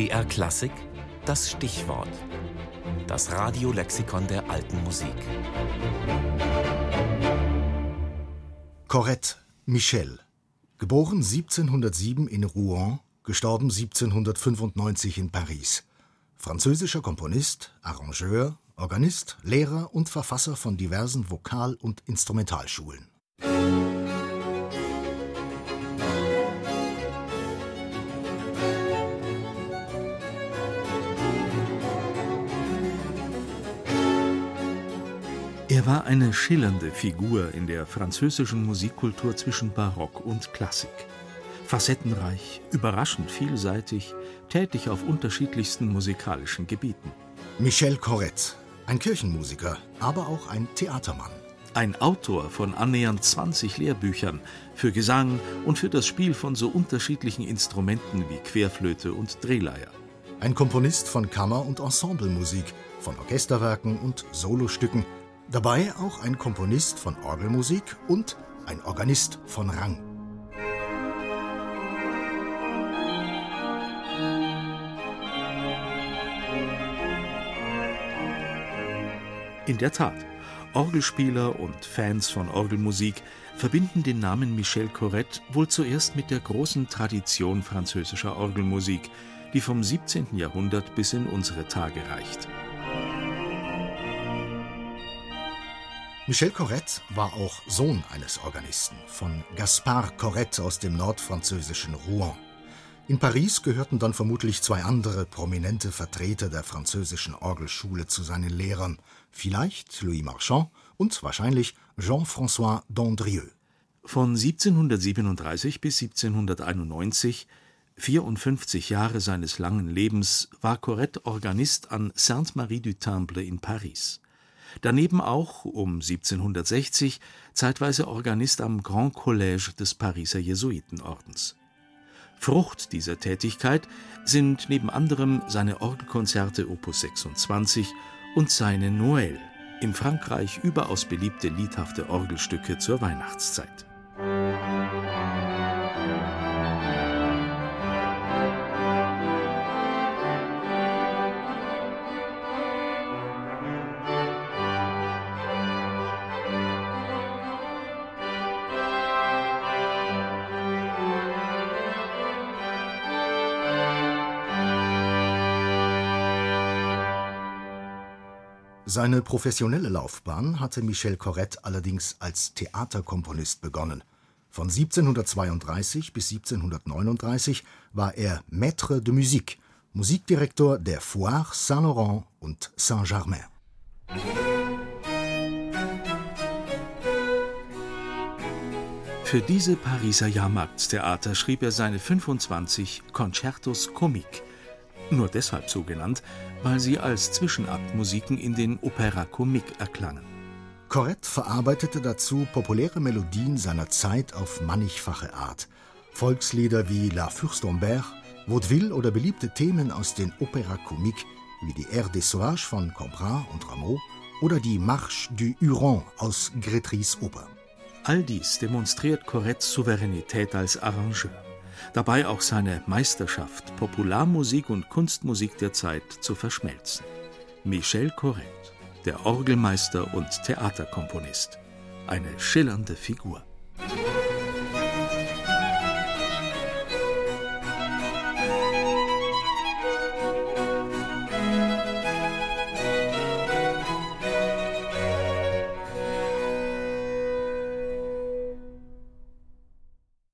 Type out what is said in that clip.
BR Klassik, das Stichwort. Das Radiolexikon der alten Musik. Corette Michel, geboren 1707 in Rouen, gestorben 1795 in Paris. Französischer Komponist, Arrangeur, Organist, Lehrer und Verfasser von diversen Vokal- und Instrumentalschulen. Er war eine schillernde Figur in der französischen Musikkultur zwischen Barock und Klassik. Facettenreich, überraschend vielseitig, tätig auf unterschiedlichsten musikalischen Gebieten. Michel Corrette, ein Kirchenmusiker, aber auch ein Theatermann. Ein Autor von annähernd 20 Lehrbüchern für Gesang und für das Spiel von so unterschiedlichen Instrumenten wie Querflöte und Drehleier. Ein Komponist von Kammer- und Ensemblemusik, von Orchesterwerken und Solostücken, dabei auch ein Komponist von Orgelmusik und ein Organist von Rang. In der Tat, Orgelspieler und Fans von Orgelmusik verbinden den Namen Michel Corrette wohl zuerst mit der großen Tradition französischer Orgelmusik, die vom 17. Jahrhundert bis in unsere Tage reicht. Michel Corrette war auch Sohn eines Organisten, von Gaspard Corrette aus dem nordfranzösischen Rouen. In Paris gehörten dann vermutlich zwei andere prominente Vertreter der französischen Orgelschule zu seinen Lehrern, vielleicht Louis Marchand und wahrscheinlich Jean-François Dandrieux. Von 1737 bis 1791, 54 Jahre seines langen Lebens, war Corrette Organist an Sainte-Marie du Temple in Paris. Daneben auch, um 1760, zeitweise Organist am Grand Collège des Pariser Jesuitenordens. Frucht dieser Tätigkeit sind neben anderem seine Orgelkonzerte Opus 26 und seine Noël, in Frankreich überaus beliebte liedhafte Orgelstücke zur Weihnachtszeit. Seine professionelle Laufbahn hatte Michel Corrette allerdings als Theaterkomponist begonnen. Von 1732 bis 1739 war er Maître de musique, Musikdirektor der Foire Saint-Laurent und Saint-Germain. Für diese Pariser Jahrmarktstheater schrieb er seine 25 Concertos Comiques, nur deshalb so genannt, weil sie als Zwischenaktmusiken in den Opéra Comique erklangen. Corrette verarbeitete dazu populäre Melodien seiner Zeit auf mannigfache Art. Volkslieder wie La Fürstenberg, Vaudeville oder beliebte Themen aus den Opéra Comique wie die Air des Sauvages von Comprat und Rameau oder die Marche du Huron aus Grétrys Oper. All dies demonstriert Correttes Souveränität als Arrangeur. Dabei auch seine Meisterschaft, Popularmusik und Kunstmusik der Zeit zu verschmelzen. Michel Corrette, der Orgelmeister und Theaterkomponist. Eine schillernde Figur.